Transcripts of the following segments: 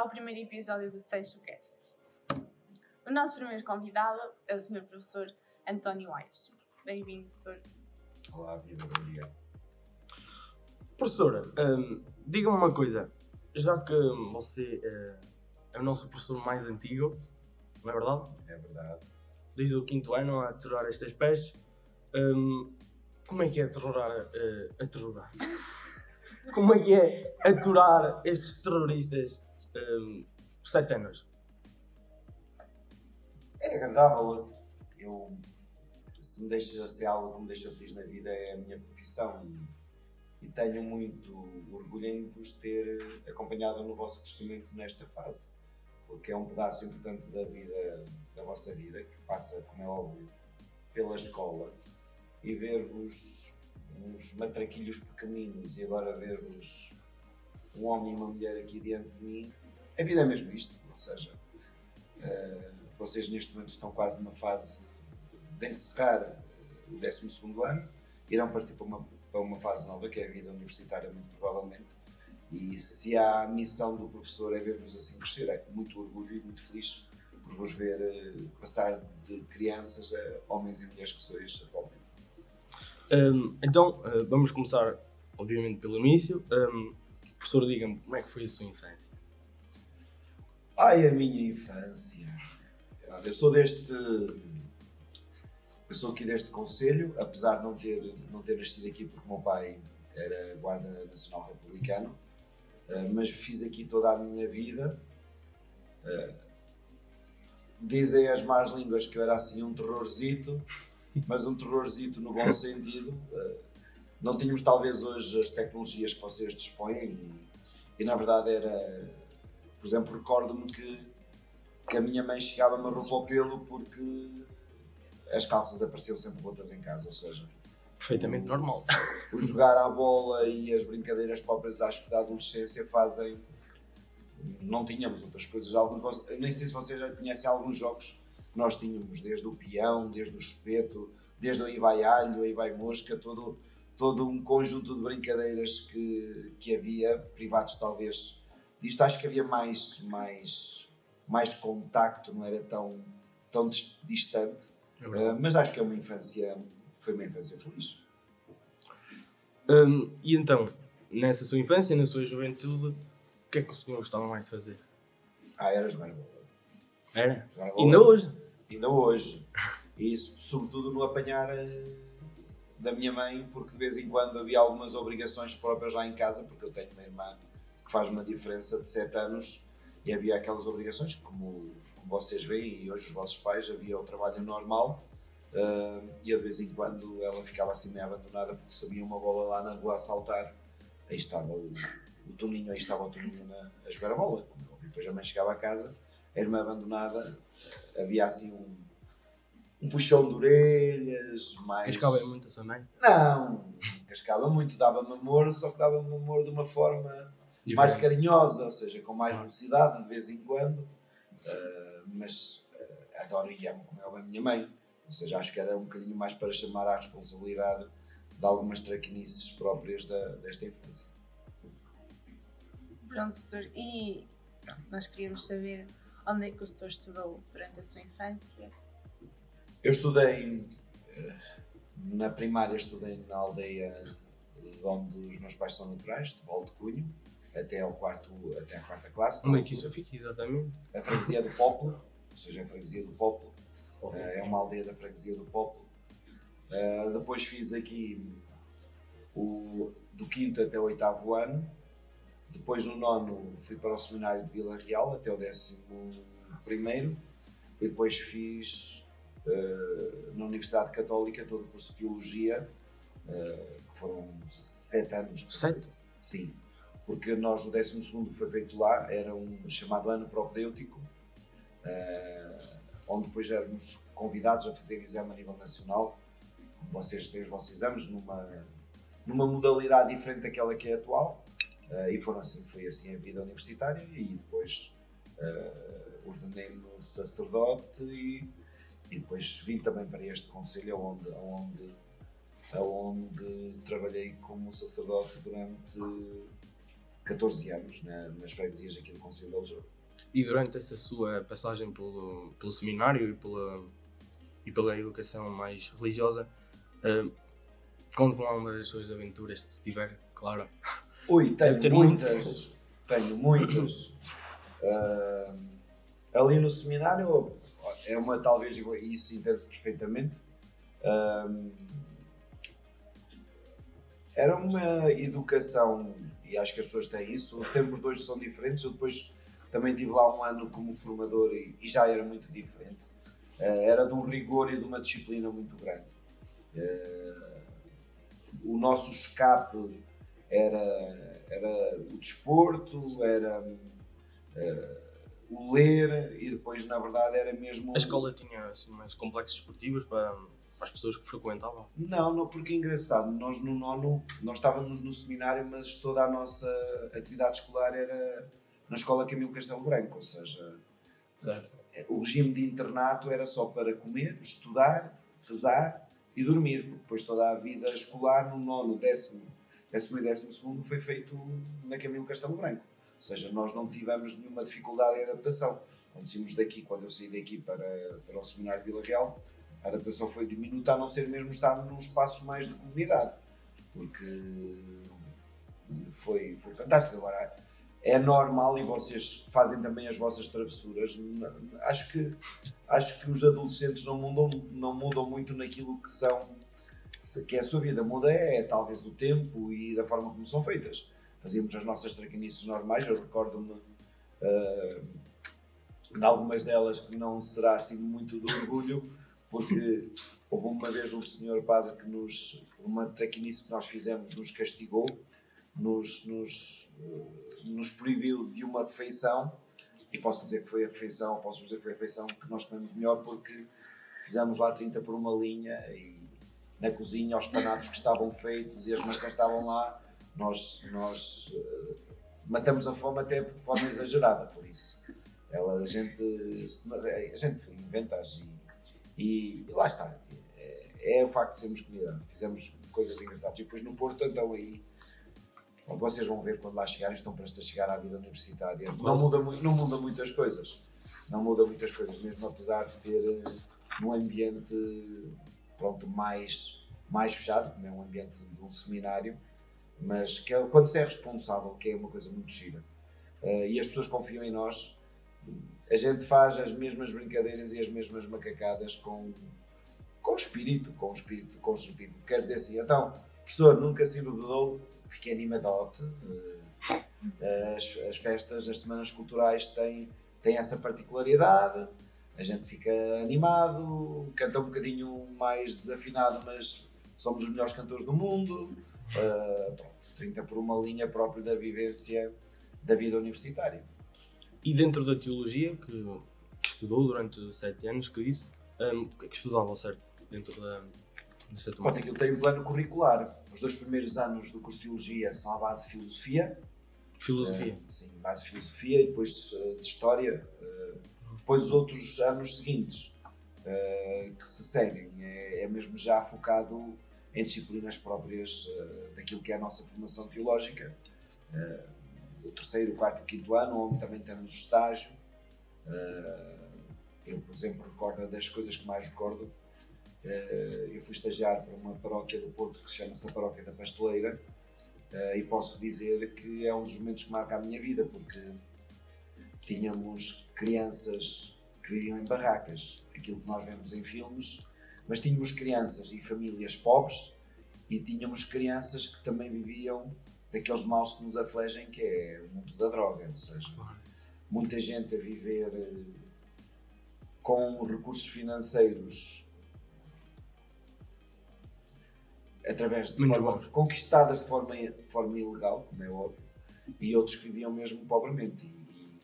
ao primeiro episódio do Seixo Cast. O nosso primeiro convidado é o Sr. Professor António Aires. Bem-vindo, doutor. Olá, viva, bom dia. Professora, hum, diga-me uma coisa. Já que você eh, é o nosso professor mais antigo, não é verdade? É verdade. Desde o quinto ano a aterrorar estas pestes, hum, como é que é aterrorar, eh, aterrorar? como é que é aturar estes terroristas sete anos? É agradável. Eu, se me deixa ser algo que me deixa feliz na vida, é a minha profissão. E, e tenho muito orgulho em vos ter acompanhado no vosso crescimento nesta fase, porque é um pedaço importante da vida, da vossa vida, que passa, como é óbvio, pela escola. E ver-vos uns matraquilhos pequeninos e agora ver-vos um homem e uma mulher aqui diante de mim, a vida é mesmo isto. Ou seja, uh, vocês neste momento estão quase numa fase de encerrar o 12 ano, irão partir para uma, para uma fase nova, que é a vida universitária, muito provavelmente. E se há a missão do professor é ver-vos assim crescer, é com muito orgulho e muito feliz por vos ver uh, passar de crianças a homens e mulheres que sois atualmente. Hum, então, uh, vamos começar, obviamente, pelo início. Um, professor, diga-me, como é que foi a sua infância? Ai, a minha infância. Eu sou deste. Eu sou aqui deste conselho, apesar de não ter, não ter nascido aqui porque o meu pai era guarda nacional republicano, eh, mas fiz aqui toda a minha vida. Eh, dizem as más línguas que eu era assim um terrorzito, mas um terrorzito no bom sentido. Não tínhamos talvez hoje as tecnologias que vocês dispõem e, e na verdade era, por exemplo, recordo-me que, que a minha mãe chegava-me a pelo porque as calças apareciam sempre rotas em casa, ou seja, Perfeitamente normal. o jogar à bola e as brincadeiras próprias, acho que da adolescência fazem. Não tínhamos outras coisas. Alguns, nem sei se vocês já conhecem alguns jogos que nós tínhamos, desde o peão, desde o espeto, desde o aí vai alho, aí vai mosca, todo, todo um conjunto de brincadeiras que, que havia, privados talvez disto. Acho que havia mais, mais, mais contacto, não era tão, tão dis- distante. É. Uh, mas acho que é uma infância, foi uma infância feliz. Hum, e então, nessa sua infância, na sua juventude, o que é que o senhor gostava mais de fazer? Ah, era jogar bola. Era? Jogar bola. Ainda hoje? Ainda hoje. Isso, sobretudo no apanhar eh, da minha mãe, porque de vez em quando havia algumas obrigações próprias lá em casa, porque eu tenho uma irmã que faz uma diferença de 7 anos e havia aquelas obrigações, como, vocês veem, e hoje os vossos pais, havia o trabalho normal. eh, e eu, de vez em quando ela ficava assim meio abandonada porque sabia uma bola lá na rua a saltar. Aí estava o, o Toninho, aí estava o Toninho na, a jogar a bola. Vi, depois a mãe chegava a casa, a irmã abandonada, havia assim um, um puxão de orelhas, mais. Cascava muito também? Não, cascava muito, dava-me amor, só que dava-me amor de uma forma mais carinhosa, ou seja, com mais velocidade de vez em quando, ah, mas ah, adoro e amo como é a minha mãe. Ou seja, acho que era um bocadinho mais para chamar à responsabilidade de algumas traquinices próprias da, desta infância. Pronto, doutor. E pronto, nós queríamos saber onde é que o doutor estudou durante a sua infância. Eu estudei, eh, na primária estudei na aldeia de onde os meus pais são naturais, de Valde Cunho, até, ao quarto, até à quarta classe. Onde é que isso fica, exatamente? a freguesia do Popolo, ou seja, a freguesia do Popolo, eh, é uma aldeia da freguesia do Popolo. Eh, depois fiz aqui o, do quinto até o oitavo ano. Depois no nono fui para o seminário de Vila Real até o décimo primeiro. E depois fiz na Universidade Católica todo o curso de Biologia, eh, que foram sete anos. Sete? Sim, porque nós o 12 foi feito lá, era um chamado ano propedêutico, eh, onde depois éramos convidados a fazer exame a nível nacional, vocês têm os vossos exames, numa, numa modalidade diferente daquela que é atual, eh, e foram assim, foi assim a vida universitária, e depois eh, ordenei-me sacerdote e, e depois vim também para este conselho onde, onde onde trabalhei como sacerdote durante 14 anos na, nas freguesias aqui do Conselho de Aljou. E durante essa sua passagem pelo, pelo seminário e pela, e pela educação mais religiosa, uh, conte-me uma das suas aventuras, se tiver, claro. Ui, tenho muitas, tenho muitas. Uh, ali no seminário é uma talvez isso entende-se perfeitamente. Uh, era uma educação, e acho que as pessoas têm isso, os tempos hoje são diferentes. Eu depois também tive lá um ano como formador e, e já era muito diferente. Uh, era de um rigor e de uma disciplina muito grande. Uh, o nosso escape era, era o desporto, era uh, o ler e depois, na verdade, era mesmo. A escola tinha assim, mais complexos esportivos para, para as pessoas que frequentavam? Não, não, porque é engraçado. Nós no nono, nós estávamos no seminário, mas toda a nossa atividade escolar era na escola Camilo Castelo Branco, ou seja, certo. o regime de internato era só para comer, estudar, rezar e dormir, porque depois toda a vida escolar no nono, décimo, décimo e décimo segundo foi feito na Camilo Castelo Branco. Ou seja, nós não tivemos nenhuma dificuldade em adaptação. Quando saímos daqui, quando eu saí daqui para, para o seminário de Vila Real, a adaptação foi diminuta, a não ser mesmo estar num espaço mais de comunidade, porque foi, foi fantástico. Agora, é normal e vocês fazem também as vossas travessuras. Acho que, acho que os adolescentes não mudam, não mudam muito naquilo que são, que é a sua vida. Muda é, talvez o tempo e da forma como são feitas. Fazíamos as nossas traquinices normais, eu recordo-me uh, de algumas delas que não será assim muito de orgulho, porque houve uma vez um senhor padre que nos, uma traquinice que nós fizemos, nos castigou nos, nos, nos proibiu de uma refeição, e posso dizer que foi a refeição, posso dizer que foi a refeição que nós comemos melhor porque fizemos lá 30 por uma linha e na cozinha os panados que estavam feitos e as maçãs estavam lá, nós, nós uh, matamos a fome até de forma exagerada, por isso. Ela, a, gente, a gente inventa e, e, lá está. É, é, o facto de sermos comunidade. Fizemos coisas engraçadas. E depois no Porto, então aí vocês vão ver quando lá chegarem, estão prestes a chegar à vida universitária. Não muda, não muda muitas coisas. Não muda muitas coisas, mesmo apesar de ser num ambiente pronto, mais, mais fechado, como é um ambiente de um seminário, mas que é, quando se é responsável, que é uma coisa muito gira, uh, e as pessoas confiam em nós, a gente faz as mesmas brincadeiras e as mesmas macacadas com, com espírito, com espírito construtivo. Quer dizer assim, então, professor, nunca se bebedou fiquei animadote. Eh, as, as festas, as semanas culturais têm, têm essa particularidade. A gente fica animado, canta um bocadinho mais desafinado, mas somos os melhores cantores do mundo. Uh, pronto, 30 por uma linha própria da vivência da vida universitária. E dentro da teologia, que, que estudou durante sete anos, que disse, um, o que é estudava certo dentro da, Pronto, aquilo tem um plano curricular. Os dois primeiros anos do curso de Teologia são a base de Filosofia. Filosofia? Uh, sim, base de Filosofia e depois de, de História. Uh, depois os outros anos seguintes uh, que se seguem é, é, mesmo já focado em disciplinas próprias daquilo que é a nossa formação teológica. o terceiro, o quarto e o quinto ano, onde também temos estágio. eu, por exemplo, recordo das coisas que mais recordo eu fui estagiar para uma paróquia do Porto que se chama-se a Paróquia da Pasteleira e posso dizer que é um dos momentos que marca a minha vida porque tínhamos crianças que viviam em barracas, aquilo que nós vemos em filmes, mas tínhamos crianças e famílias pobres e tínhamos crianças que também viviam daqueles maus que nos afligem, que é o mundo da droga, ou seja, muita gente a viver eh, com recursos financeiros através de forma, conquistadas de forma, de forma ilegal, como é óbvio, e outros que viviam mesmo pobremente. E,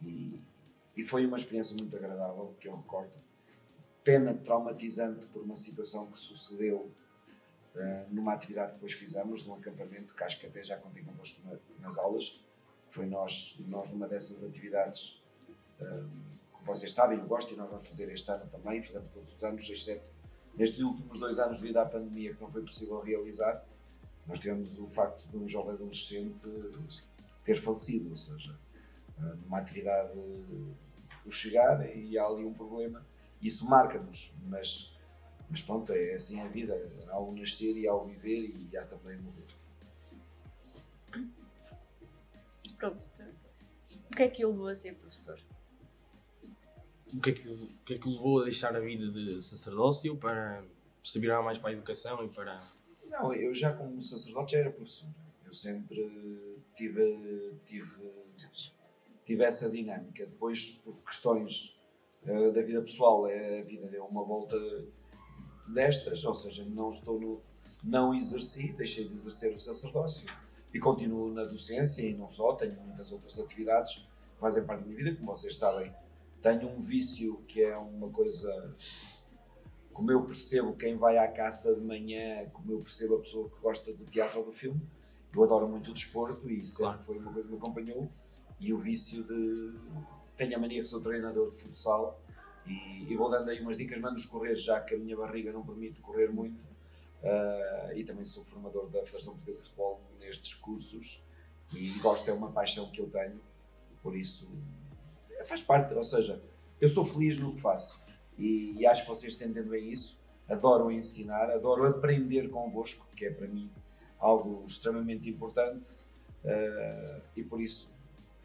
e, e foi uma experiência muito agradável, que eu recordo. Pena traumatizante por uma situação que sucedeu uh, numa atividade que depois fizemos, num acampamento, que acho que até já contei convosco nas aulas. Foi nós, nós numa dessas atividades, uh, vocês sabem, eu gosto e nós vamos fazer este ano também, fizemos todos os anos, exceto Nestes últimos dois anos, devido à pandemia, que não foi possível realizar, nós tivemos o facto de um jovem adolescente ter falecido, ou seja, uh, numa atividade o chegar e há ali um problema. Isso marca-nos, mas, mas pronto, é assim a vida. Há o nascer e há o viver e há também o morrer. Pronto, o que é que o levou a ser professor? O que, é que, o que é que levou a deixar a vida de sacerdócio para se virar mais para a educação e para. Não, eu já como sacerdote já era professor. Eu sempre tive, tive, tive essa dinâmica. Depois, por questões uh, da vida pessoal, a vida deu uma volta destas, ou seja, não estou no. Não exerci, deixei de exercer o sacerdócio e continuo na docência e não só, tenho muitas outras atividades que fazem parte da minha vida, como vocês sabem. Tenho um vício que é uma coisa. Como eu percebo quem vai à caça de manhã, como eu percebo a pessoa que gosta do teatro ou do filme, eu adoro muito o desporto e sempre claro. foi uma coisa que me acompanhou. E o vício de. Tenho a mania que sou treinador de futsal e, e vou dando aí umas dicas, mando-os correr já que a minha barriga não permite correr muito Uh, e também sou formador da Federação Portuguesa de Futebol nestes cursos e gosto, é uma paixão que eu tenho, por isso faz parte, ou seja, eu sou feliz no que faço e, e acho que vocês entendem bem isso. Adoro ensinar, adoro aprender convosco, que é para mim algo extremamente importante uh, e por isso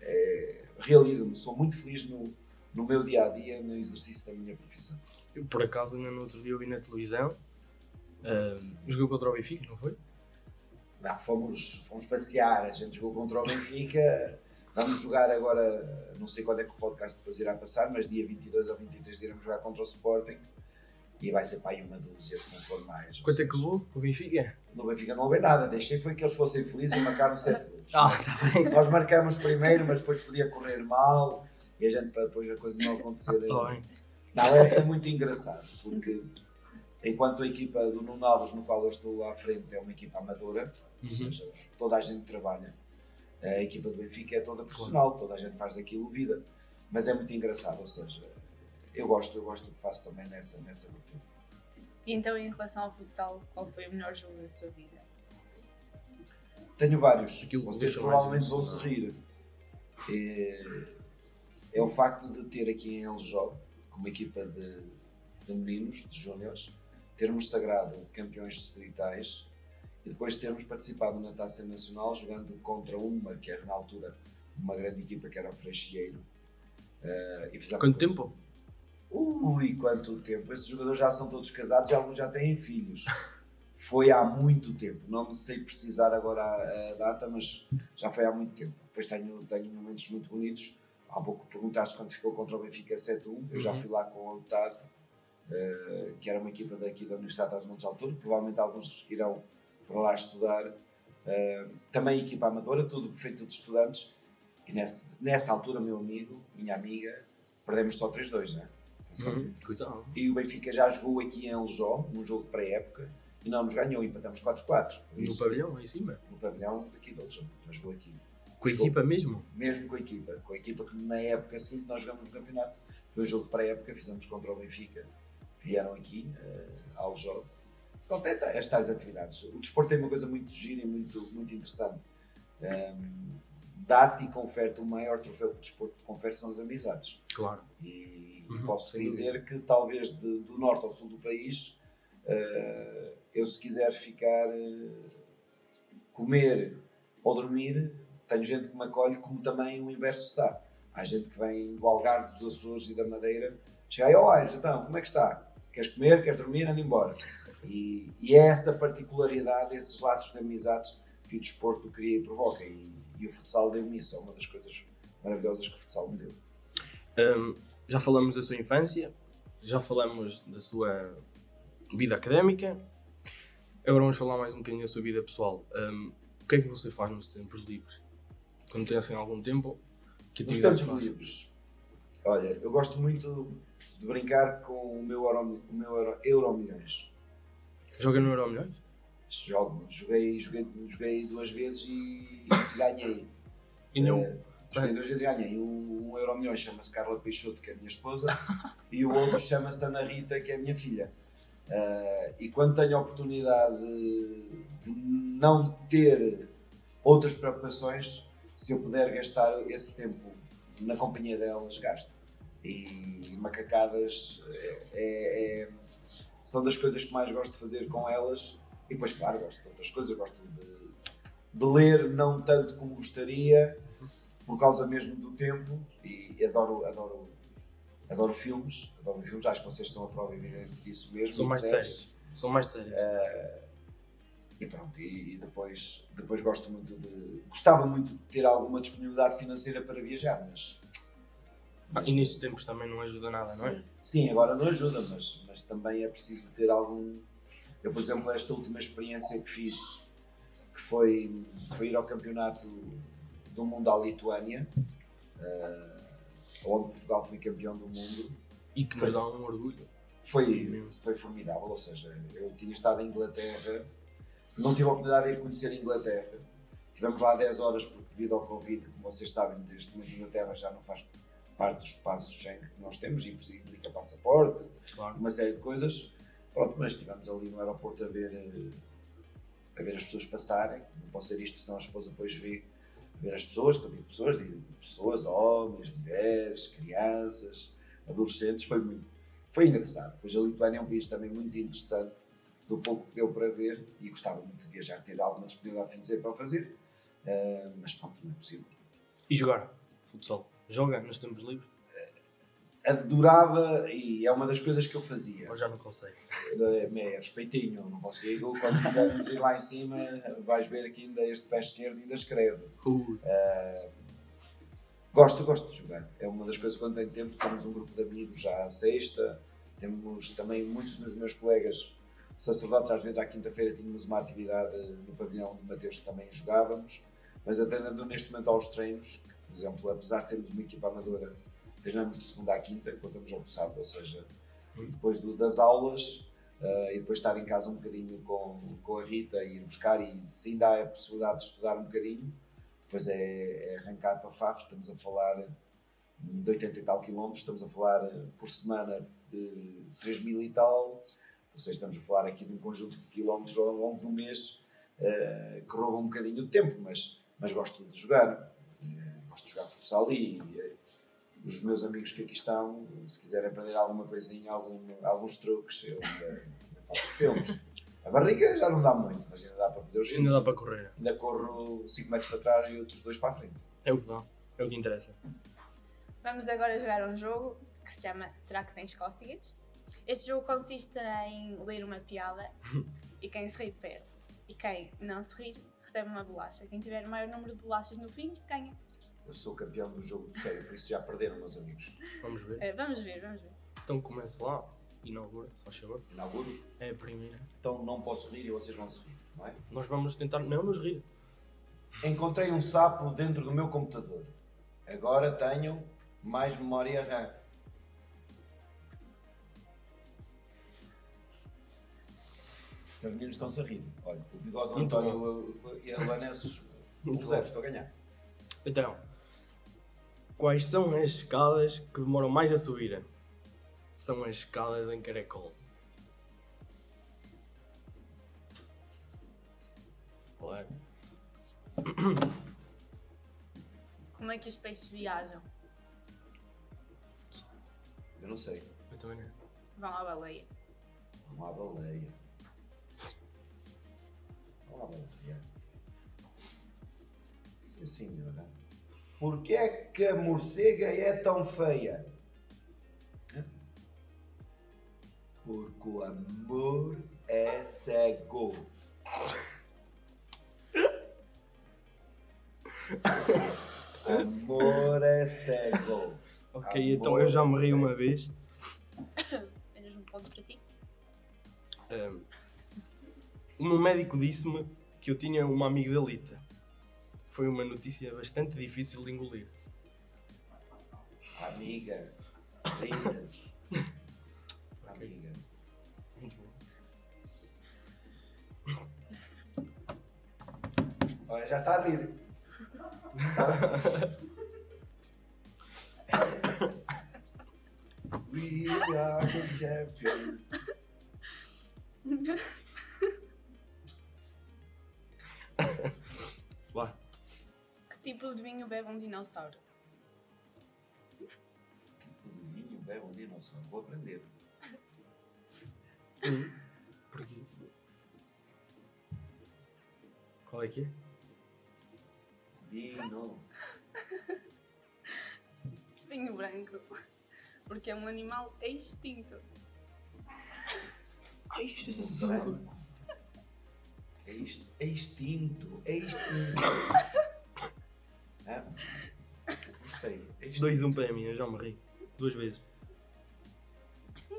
é, realizo-me, sou muito feliz no, no meu dia a dia, no exercício da minha profissão. Eu, por acaso, ainda no outro dia eu vi na televisão Uh, jogou contra o Benfica, não foi? Não, fomos, fomos passear, a gente jogou contra o Benfica. Vamos jogar agora, não sei quando é que o podcast depois irá passar, mas dia 22 ou 23 iremos jogar contra o Sporting. E vai ser para aí uma dúzia, se não for mais. Quanto é que levou o Benfica? No Benfica não levei nada, deixei foi que eles fossem felizes e marcaram 7 gols. Ah, tá bem. Nós marcamos primeiro, mas depois podia correr mal e a gente para depois a coisa não acontecer. Ah. Não, é, é muito engraçado, porque enquanto a equipa do Nuno Alves, no qual eu estou à frente, é uma equipa amadora, uhum. ou seja, toda a gente trabalha. A equipa do Benfica é toda profissional, toda a gente faz daquilo vida, mas é muito engraçado, ou seja, eu gosto, eu gosto do que faço também nessa, nessa vertente. E então, em relação ao futsal, qual foi o melhor jogo da sua vida? Tenho vários. Aquilo Vocês provavelmente vão se rir. É, é, o facto de ter aqui em Eljó, como equipa de, de meninos, de júniores, termos sagrado campeões distritais e depois termos participado na Taça Nacional jogando contra uma que era na altura uma grande equipa que era o Freixeiro. Uh, e Quanto tempo? Ui, quanto tempo! Esses jogadores já são todos casados e alguns já têm filhos. Foi há muito tempo, não sei precisar agora a, a, data, mas já foi há muito tempo. Depois tenho, tenho momentos muito bonitos. Há pouco perguntaste quando ficou contra o Benfica 7-1. Eu uhum. já fui lá com o Otado uh, que era uma equipa daqui da Universidade das Montes Altura, provavelmente alguns irão para lá estudar. Uh, também equipa amadora, tudo feito de estudantes. E nessa, nessa altura, meu amigo, minha amiga, perdemos só 3-2, né? Uhum, e o Benfica já jogou aqui em Eljó, num jogo de pré-época, e não nos ganhou, empatamos 4-4. No pavilhão, em cima? No pavilhão daqui de Eljó, mas jogou aqui. Com a equipa mesmo? Mesmo com a equipa. Com a equipa que na época seguinte nós jogamos no campeonato. Foi o jogo de pré-época, fizemos contra o Benfica vieram aqui uh, ao jogo. Pronto, é estas atividades. O desporto tem uma coisa muito gira e muito, muito interessante. Um, ehm, Dá-te e confere-te o maior troféu que o desporto confere são as amizades. Claro. E, uhum, posso dizer que talvez de, do norte ao sul do país, uh, eu se quiser ficar, uh, comer ou dormir, tenho gente que me acolhe, como também o inverso dá. Há gente que vem do Algarve, dos Açores e da Madeira, chega aí, ó oh, Aires, então, como é que está? queres comer, queres dormir, anda embora. E, e, é essa particularidade, esses laços de amizades que o desporto cria e provoca. E, e o futsal deu-me isso, é uma das coisas maravilhosas que o futsal me deu. Um, já falamos da sua infância, já falamos da sua vida académica, agora vamos falar mais um bocadinho da sua vida pessoal. Um, o que é que você faz nos tempos livres? Quando tem assim algum tempo? Que nos tempos livres? Olha, eu gosto muito de brincar com o meu Euro, o meu Euro, Euro Milhões. Joga no Euro Milhões? Jogo, joguei, joguei, joguei duas vezes e ganhei. E não? Uh, joguei duas vezes ganhei. Um, Euro Milhões chama-se Carla Peixoto, que é a minha esposa, e o outro chama-se Ana Rita, que é a minha filha. Uh, e quando tenho a oportunidade de, não ter outras preocupações, se eu puder gastar esse tempo na companhia delas, gasto. E macacadas é, é- é- são das coisas que mais gosto de fazer com elas. E depois, claro, gosto de outras coisas, gosto de, de ler, não tanto como gostaria, por causa mesmo do tempo. E adoro, adoro, adoro filmes, adoro filmes. Acho que vocês são a prova evidente disso mesmo. São mais sérios. São mais sérios. e pronto, e, e depois, depois gosto muito de. Gostava muito de ter alguma disponibilidade financeira para viajar, mas. Ah, e nestes tempos também não ajuda nada, não é? Sim, agora não ajuda, mas, mas também é preciso ter algum. Eu, por exemplo, esta última experiência que fiz, que foi, foi ir ao campeonato do mundo à Lituânia, eh, onde Portugal foi campeão do mundo, E que nos dá um orgulho. foi, foi formidável. Ou seja, eu tinha estado em Inglaterra, não tive a oportunidade de ir conhecer a Inglaterra. Tivemos lá 10 horas, porque devido ao Covid, como vocês sabem, neste momento a Inglaterra já não faz parte do espaço Schengen que nós temos, e implica passaporte, Claro. uma série de coisas. Pronto, mas estivemos ali no aeroporto a ver, eh, a ver as pessoas passarem. Não pode ser isto, senão a esposa depois vê ver as pessoas, eu digo pessoas, digo pessoas, homens, mulheres, crianças, adolescentes, foi muito, foi engraçado. Pois a Lituânia é um país também muito interessante, do pouco que deu para ver, e gostava muito de viajar, ter alguma disponibilidade financeira para fazer, eh, mas pronto, não é possível. E jogar futsal. Joga nos tempos livres? Adorava, e é uma das coisas que eu fazia. Ou já não consegue? É, é respeitinho, não consigo. Quando quisermos ir lá em cima, vais ver aqui ainda este pé esquerdo ainda escreve. Ui. Gosto, gosto de jogar. É uma das coisas quando tenho tempo. Temos um grupo de amigos já à sexta. Temos também muitos dos meus colegas sacerdotes. Às vezes à quinta-feira tínhamos uma atividade no pavilhão de Mateus que também jogávamos. Mas atendendo neste momento aos treinos, que, por exemplo, apesar de sermos uma equipa amadora, treinamos de segunda à quinta, contamos ao sábado, ou seja, e depois do- das aulas eh, e depois estar em casa um bocadinho com, com a Rita e ir buscar e se ainda há a possibilidade de estudar um bocadinho, depois é, é arrancar para Faf, estamos a falar de 80 e tal quilómetros, estamos a falar eh, por semana de 3 mil e tal, ou seja, estamos a falar aqui de um conjunto de quilómetros ao longo do mês eh, que rouba um bocadinho de tempo, mas, mas gosto de jogar, eh, gosto de jogar futsal e os meus amigos que aqui estão, se quiserem aprender alguma coisinha, algum, alguns truques, eu ainda, ainda faço os filmes. A barriga já não dá muito, mas ainda dá para fazer os filmes. Ainda dá para correr. Ainda corro 5 metros para trás e outros dois para a frente. É o que dá. É o que interessa. Vamos agora jogar um jogo que se chama Será que tens cócegas? Este jogo consiste em ler uma piada e quem se rir perde. E quem não se rir recebe uma bolacha. Quem tiver o maior número de bolachas no fim ganha. Eu sou campeão do jogo de série, por isso já perderam, meus amigos. Vamos ver. Eh, vamos ver, vamos ver. Então começa lá. Inaugura, se faz favor. Inauguro. É a primeira. Então não posso rir e vocês vão se rir, não é? Nós vamos tentar não nos rir. Encontrei um sapo dentro do meu computador. Agora tenho mais memória RAM. Os meninos estão-se a rir. Olha, o bigode do António e a Luanessos, Muito um zero, estou a ganhar. Então, quais são as escadas que demoram mais a subir? São as escadas em caracol. Claro. Como é que os peixes viajam? Eu não sei. Eu também não. Vão à baleia. Vamos à baleia. Vamos à baleia. Sim, senhora. Porquê é que a morcega é tão feia? Porque o amor é cego. amor é cego. Ok, então eu já me ri uma vez. Menos um ponto para ti. Ahm, o meu médico disse-me que eu tinha uma amigdalita. Foi uma notícia bastante difícil de engolir. Amiga. Rita. Amiga. Muito bom. Olha, já está a rir. We are the champions. Vá. Que tipo de vinho bebe um dinossauro? Tipo de vinho bebe um dinossauro. Vou aprender. Hum. Porquê? Qual é que é? Dino. Vinho branco. Porque é um animal extinto. Ai, Jesus! Branco. É, ex- é extinto. É Gostei. É extinto. 2-1 para mim, eu já me ri. Duas vezes.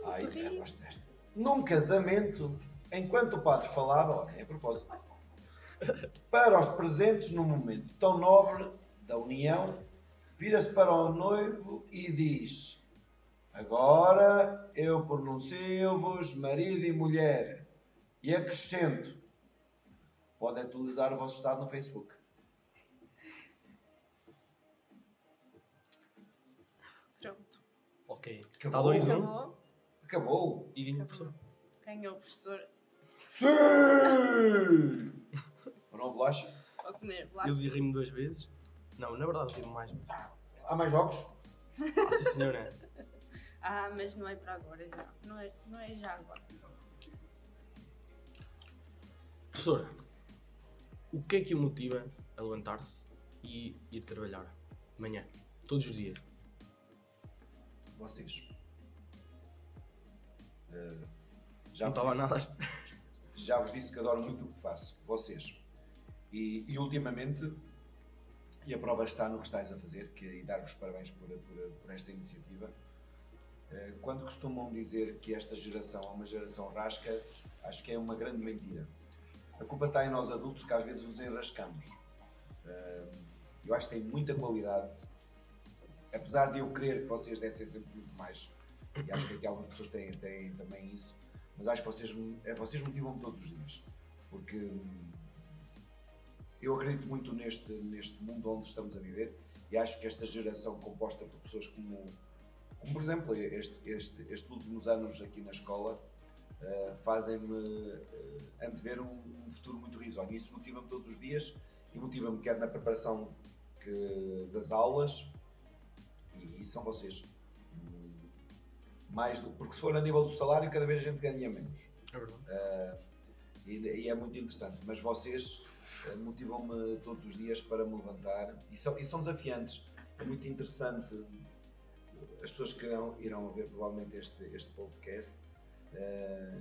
Ai, eu rico. gosto desta. Num casamento, enquanto o padre falava, olha, a propósito, para os presentes num momento tão nobre da união, vira-se para o noivo e diz: Agora eu pronuncio-vos marido e mulher. E acrescento: podem atualizar o vosso estado no Facebook. Ok. Está Acabou? 2-1 Acabou. Acabou. e ganho o professor. Ganhou o professor Sim! Ou não bolacha? comer Eu ri-me duas vezes. Não, na verdade ri-me mais. Há mais jogos? Ah, sim senhora. Ah, mas não é para agora já. Não é, não é já agora. Professora, o que é que o motiva a levantar-se e ir trabalhar? De manhã, todos os dias. Vocês. Eh, já Não vos estava disse- nada. Já vos disse que adoro muito o que faço. Vocês. E, e ultimamente, e a prova está no que estáis a fazer, que, e dar-vos parabéns por, por, por esta iniciativa. Eh, Quando costumam dizer que esta geração é uma geração rasca, acho que é uma grande mentira. A culpa está em nós adultos que às vezes nos enrascamos. Eh, Eu acho que tem muita qualidade, apesar de eu querer que vocês dessem sempre muito mais, e acho que aqui algumas pessoas têm, têm também isso, mas acho que vocês, vocês motivam-me todos os dias, porque eu acredito muito neste, neste mundo onde estamos a viver e acho que esta geração composta por pessoas como, como por exemplo, este, este, estes últimos anos aqui na escola eh, fazem-me eh, antever um, um futuro muito risonho isso motiva-me todos os dias e motiva-me quer na preparação que- das aulas e, são vocês. Mais do, porque se for a nível do salário, cada vez a gente ganha menos. É verdade. Ah, e, e é muito interessante. Mas vocês ah, motivam-me todos os dias para me levantar e são, e são desafiantes. É muito interessante. As pessoas que irão, irão ver provavelmente este, este podcast. ah,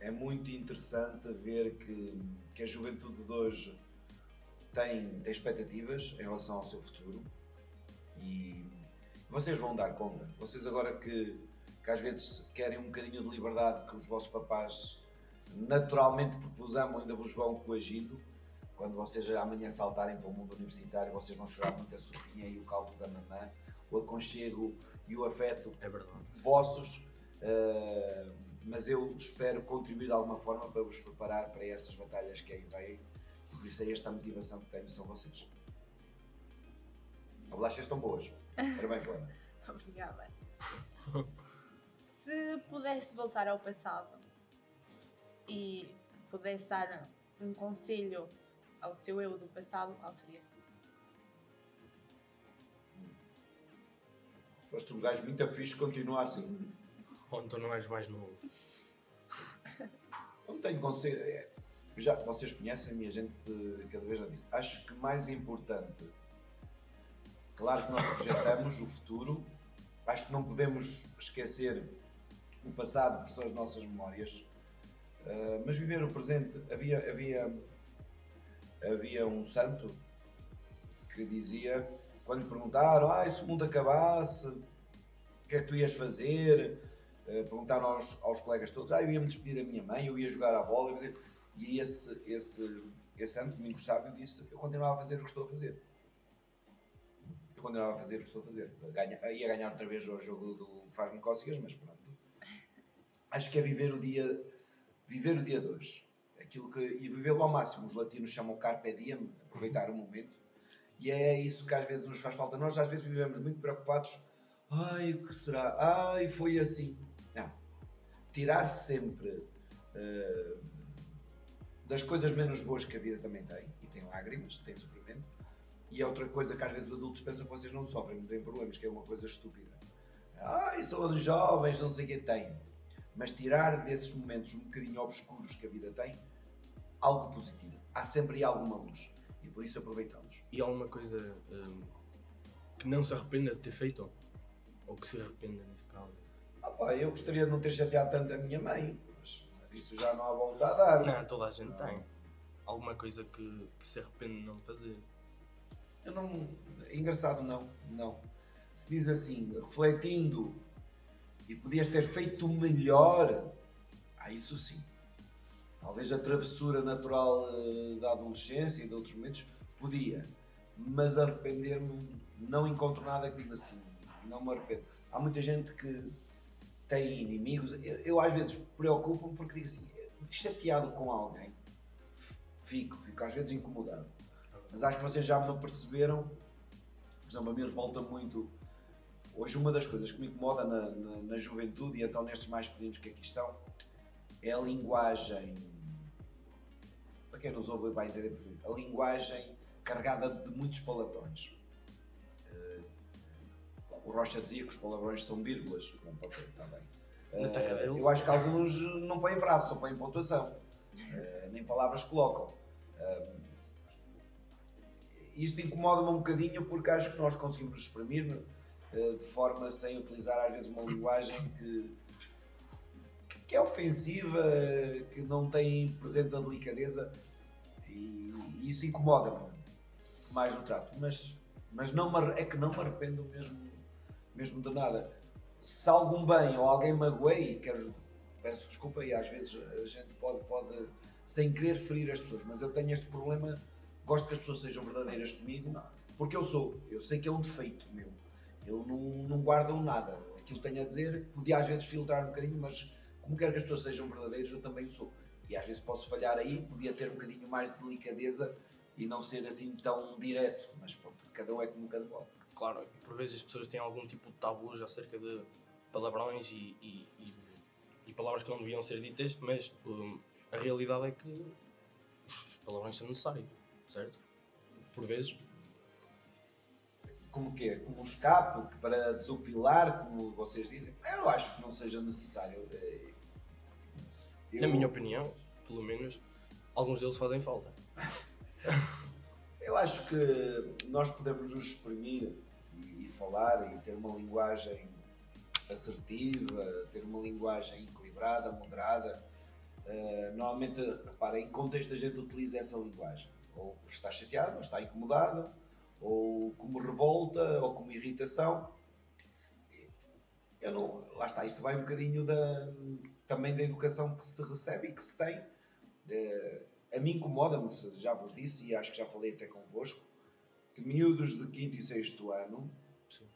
é muito interessante ver que, que a juventude de hoje tem, tem expectativas em relação ao seu futuro e vocês vão dar conta. Vocês agora que, que às vezes querem um bocadinho de liberdade que os vossos papás naturalmente porque vos amam ainda vos vão coagindo. Quando vocês amanhã saltarem para o mundo universitário vocês vão chorar muito a sopinha e o caldo da mamã o aconchego e o afeto É vossos. Eh, mas eu espero contribuir de alguma forma para vos preparar para essas batalhas que aí vêm. Por isso é esta a motivação que tenho são vocês. As bolachas estão boas parabéns Luana Obrigada. Se pudesse voltar ao passado e pudesse dar um conselho ao seu eu do passado, qual seria? foste um gajo muito fixe continua assim Ou então não és mais novo. Não tenho conselho. é, já, vocês conhecem-me e a gente eh, cada vez já disse. Acho que mais importante, claro que nós projetamos o futuro, acho que não podemos esquecer o passado, que são as nossas memórias, eh, mas viver o presente. Havia, havia, havia um santo que dizia, quando lhe perguntaram, ah, se o mundo acabasse, o que é que tu ias fazer? Uh, perguntaram aos, aos colegas todos, ah, eu ia me despedir da minha mãe, eu ia jogar à bola, e esse, esse, esse ano, Domingos Sábio, disse, eu continuava a fazer o que estou a fazer. Continuava a fazer o que estou a fazer. Ganha, ia ganhar outra vez o jogo do Faz-me Cócegas, mas pronto. Acho que é viver o dia, viver o dia de hoje. Aquilo que, e vivê-lo ao máximo. Os latinos chamam carpe diem, aproveitar o momento. E é isso que às vezes nos faz falta. Nós às vezes vivemos muito preocupados. Ai, o que será? Ai, foi assim. Não. Tirar sempre eh, das coisas menos boas que a vida também tem, e tem lágrimas, tem sofrimento, E é outra coisa que às vezes os adultos pensam que vocês não sofrem, não têm problemas, que é uma coisa estúpida. Ah, são os jovens, não sei o que têm. Mas tirar desses momentos um bocadinho obscuros que a vida tem, algo positivo. Há sempre alguma luz. E por isso aproveitá-los. E alguma coisa hum, que não se arrependa de ter feito? Ou que se arrependa neste caso? Ah pá, eu gostaria de não ter chateado tanto a minha mãe, mas, mas isso já não há volta a dar. Não, toda a gente tem. Alguma coisa que, que se arrepende de não fazer. Eu não. Engraçado, não. Não. Se diz assim, refletindo, e podias ter feito melhor, ah, isso sim. Talvez a travessura natural eh, da adolescência e de outros momentos, podia. Mas arrepender-me, não encontro nada que diga assim. Não me arrependo. Há muita gente que tem inimigos. Eu, eu às vezes preocupo-me porque digo assim, chateado com alguém, fico, fico às vezes incomodado. Mas acho que vocês já me perceberam, por exemplo, a mim revolta muito. Hoje, uma das coisas que me incomoda na, na, na juventude e então nestes mais pequenos que aqui estão é a linguagem. Para quem nos ouve vai entender. A linguagem carregada de muitos palavrões. Eh, o Rocha dizia que os palavrões são vírgulas. Pronto, ok, está bem. Deles. eu acho que alguns não põem frase, só põem pontuação. Eh, nem palavras colocam. Eh, isto incomoda-me um bocadinho porque acho que nós conseguimos exprimir eh, de forma sem utilizar às vezes uma linguagem que, que é ofensiva, que não tem presente a delicadeza e, e isso incomoda-me mais no trato. Mas, mas não me é que não me arrependo mesmo, mesmo de nada. Se algum bem ou alguém magoei, quero, peço desculpa e às vezes a gente pode, pode sem querer ferir as pessoas, mas eu tenho este problema, gosto que as pessoas sejam verdadeiras comigo, porque eu sou, eu sei que é um defeito meu, eu não, não guardo nada, aquilo que tenho a dizer, podia às vezes filtrar um bocadinho, mas como quero que as pessoas sejam verdadeiras, eu também sou, e às vezes posso falhar aí, podia ter um bocadinho mais de delicadeza e não ser assim tão direto, mas pronto, cada um é como cada qual. Claro, por vezes as pessoas têm algum tipo de tabus acerca de palavrões e, e, e- e palavras que não deviam ser ditas, mas hum, a realidade é que os palavrões são necessários, certo? Por vezes, como que é? Como um escape para desopilar, como vocês dizem, eu acho que não seja necessário. Eh, eu- na minha opinião, pelo menos, alguns deles fazem falta. Eu acho que nós podemos nos exprimir e, e falar e ter uma linguagem assertiva, ter uma linguagem equilibrada, moderada. Eh, normalmente, reparem, em contexto a gente utiliza essa linguagem. Ou está chateado, ou está incomodado, ou como revolta, ou como irritação. Eu não, lá está, isto vai um bocadinho da, também da educação que se recebe e que se tem. Eh, a mim incomoda-me, já vos disse, e acho que já falei até convosco, que miúdos de 5 e 6 ano, Sim.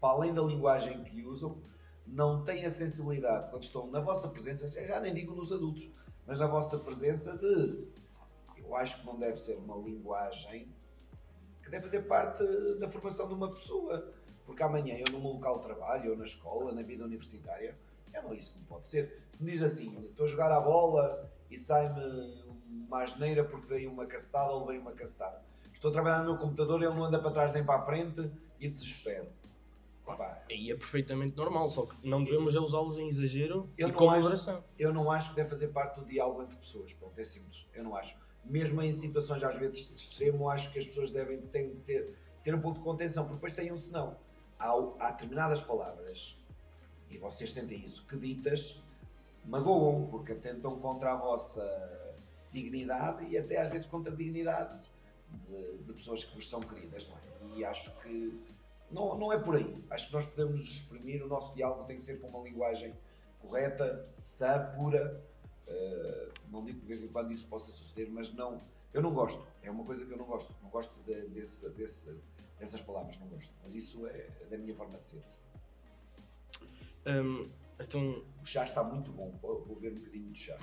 para além da linguagem que usam, não têm a sensibilidade quando estão na vossa presença, já nem digo nos adultos, mas na vossa presença de. Eu acho que não deve ser uma linguagem que deve fazer parte da formação de uma pessoa. Porque amanhã eu, no meu local de trabalho, ou na escola, na vida universitária, eu não, isso não pode ser. Se me diz assim, estou a jogar à bola e sai-me uma asneira porque dei uma castada ou levei uma castada. Estou a trabalhar no meu computador, ele não anda para trás nem para a frente e desespero. Pá, Aí é perfeitamente normal, só que não devemos é usá-los em exagero Eu e com moderação. eu não acho que deve fazer parte do diálogo entre pessoas. Pronto, é simples. Eu não acho. Mesmo em situações às vezes de extremo, acho que as pessoas devem de ter, ter um ponto de contenção, porque depois têm um senão. Há, há determinadas palavras, e vocês sentem isso, que ditas magoam, porque atentam contra a vossa dignidade e até às vezes contra a dignidade de, de pessoas que vos são queridas, é? E acho que não, não é por aí. Acho que nós podemos exprimir, o nosso diálogo tem que ser com uma linguagem correta, sã, pura. Uh, não digo que de vez em quando isso possa suceder, mas não, eu não gosto. É uma coisa que eu não gosto. Não gosto de- desse, desse- dessas palavras, não gosto. Mas isso é da minha forma de ser. Hum, então, O chá está muito bom. Vou, beber um bocadinho de chá.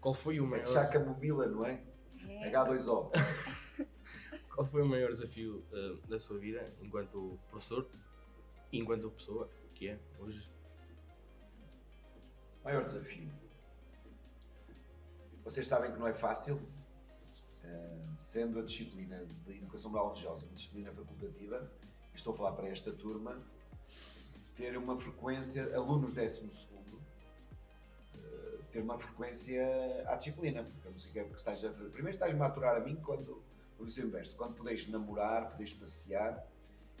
qual foi o É maior, de chá camomila, não é? É. H2O. qual foi o maior desafio uh, da sua vida enquanto professor e enquanto pessoa que é hoje? Maior desafio. Vocês sabem que não é fácil. Uh, sendo a disciplina de Educação Moral Religiosa uma disciplina facultativa, estou a falar para esta turma, ter uma frequência, alunos 12 segundo, eh, ter uma frequência à disciplina, porque a música que estás a fazer. Primeiro estás a maturar a mim quando, quando isso é o inverso, quando podeis namorar, podeis passear,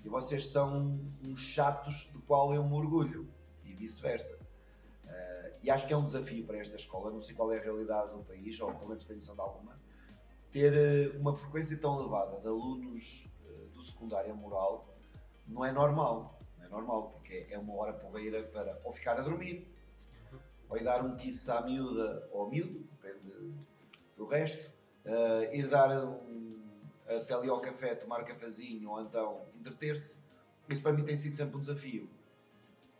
e vocês são uns chatos do qual eu me orgulho, e vice-versa. Uh, e acho que é um desafio para esta escola, não sei qual é a realidade do país, ou pelo menos tenho noção de alguma, ter uh, uma frequência tão elevada de alunos uh, do secundário moral não é normal. Não é normal, porque é uma hora porreira para ou ficar a dormir, ou ir dar um kiss à miúda ou ao miúdo, depende do resto, ir dar um, até ali ao café, tomar cafezinho ou então entreter-se. Isso para mim tem sido sempre um desafio.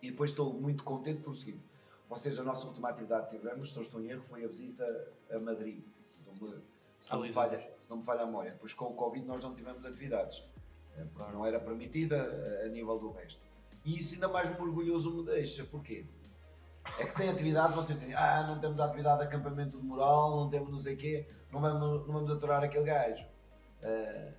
E depois estou muito contente por o seguinte: vocês, a nossa última atividade que tivemos, se não estou em erro, foi a visita a Madrid. Se não me, se não me, falha, se não me falha a memória. Depois com o Covid nós não tivemos atividades, eh, porque não era permitida eh, a nível do resto. E isso ainda mais orgulhoso me deixa. Porquê? É que sem atividade vocês dizem, ah, não temos atividade de acampamento de moral, não temos não sei o quê, não vamos, não vamos aturar aquele gajo. Uh,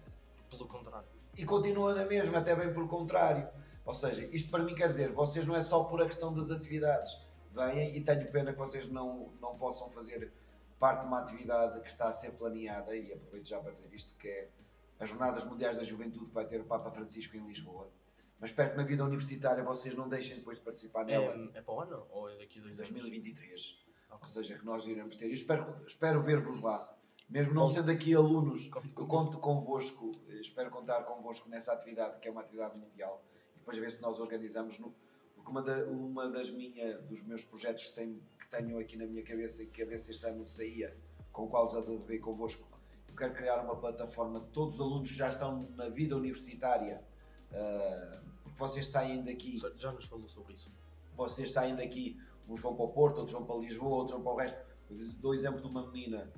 Pelo contrário. E continua na mesma, até bem pelo contrário. Ou seja, isto para mim quer dizer, vocês não é só por a questão das atividades. Vêm e tenho pena que vocês não, não possam fazer parte de uma atividade que está a ser planeada, e aproveito já para dizer isto, que é as Jornadas Mundiais da Juventude que vai ter o Papa Francisco em Lisboa. Mas espero que na vida universitária vocês não deixem depois de participar nela. É, é para o ano ou é daqui a 2023. Okay. Ou seja, que nós iremos ter. Espero, espero ver-vos lá. Mesmo não sendo aqui alunos, eu conto convosco, espero contar convosco nessa atividade, que é uma atividade mundial. E depois a ver se nós organizamos, no, porque uma, da, uma das minha, dos meus projetos que tenho, que tenho aqui na minha cabeça e que a ver se este ano saía, com o qual já debatei convosco, eu quero criar uma plataforma de todos os alunos que já estão na vida universitária, uh, porque vocês saem daqui. Já nos falou sobre isso. Vocês saem daqui, uns vão para o Porto, outros vão para Lisboa, outros vão para o resto. dou o exemplo de uma menina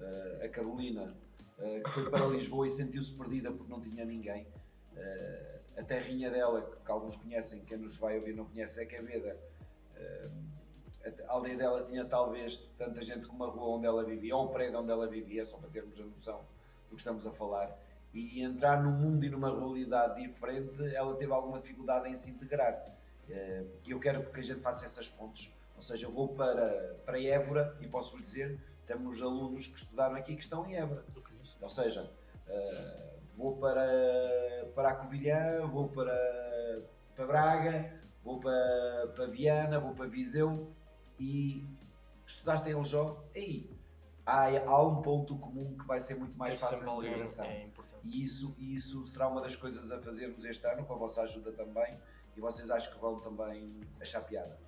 uh, a Carolina, uh, que foi para Lisboa e sentiu-se perdida porque não tinha ninguém. Uh, a terrinha dela, que alguns conhecem, quem nos vai ouvir não conhece, é Queveda. a aldeia dela tinha talvez tanta gente como a rua onde ela vivia, ou o prédio onde ela vivia, só para termos a noção do que estamos a falar. E entrar num mundo e numa realidade diferente, ela teve alguma dificuldade em se integrar. E eu quero que a gente faça essas pontes. Ou seja, eu vou para, para Évora e posso-vos dizer temos alunos que estudaram aqui que estão em Évora. Ou seja, uh, vou para, para a Covilhã, vou para, para Braga, vou para, para Viana, vou para Viseu e estudaste em Aljó, aí há, há um ponto comum que vai ser muito mais fácil de integração. É, é e isso, isso será uma das coisas a fazermos este ano, com a vossa ajuda também, e vocês acho que vão também achar piada.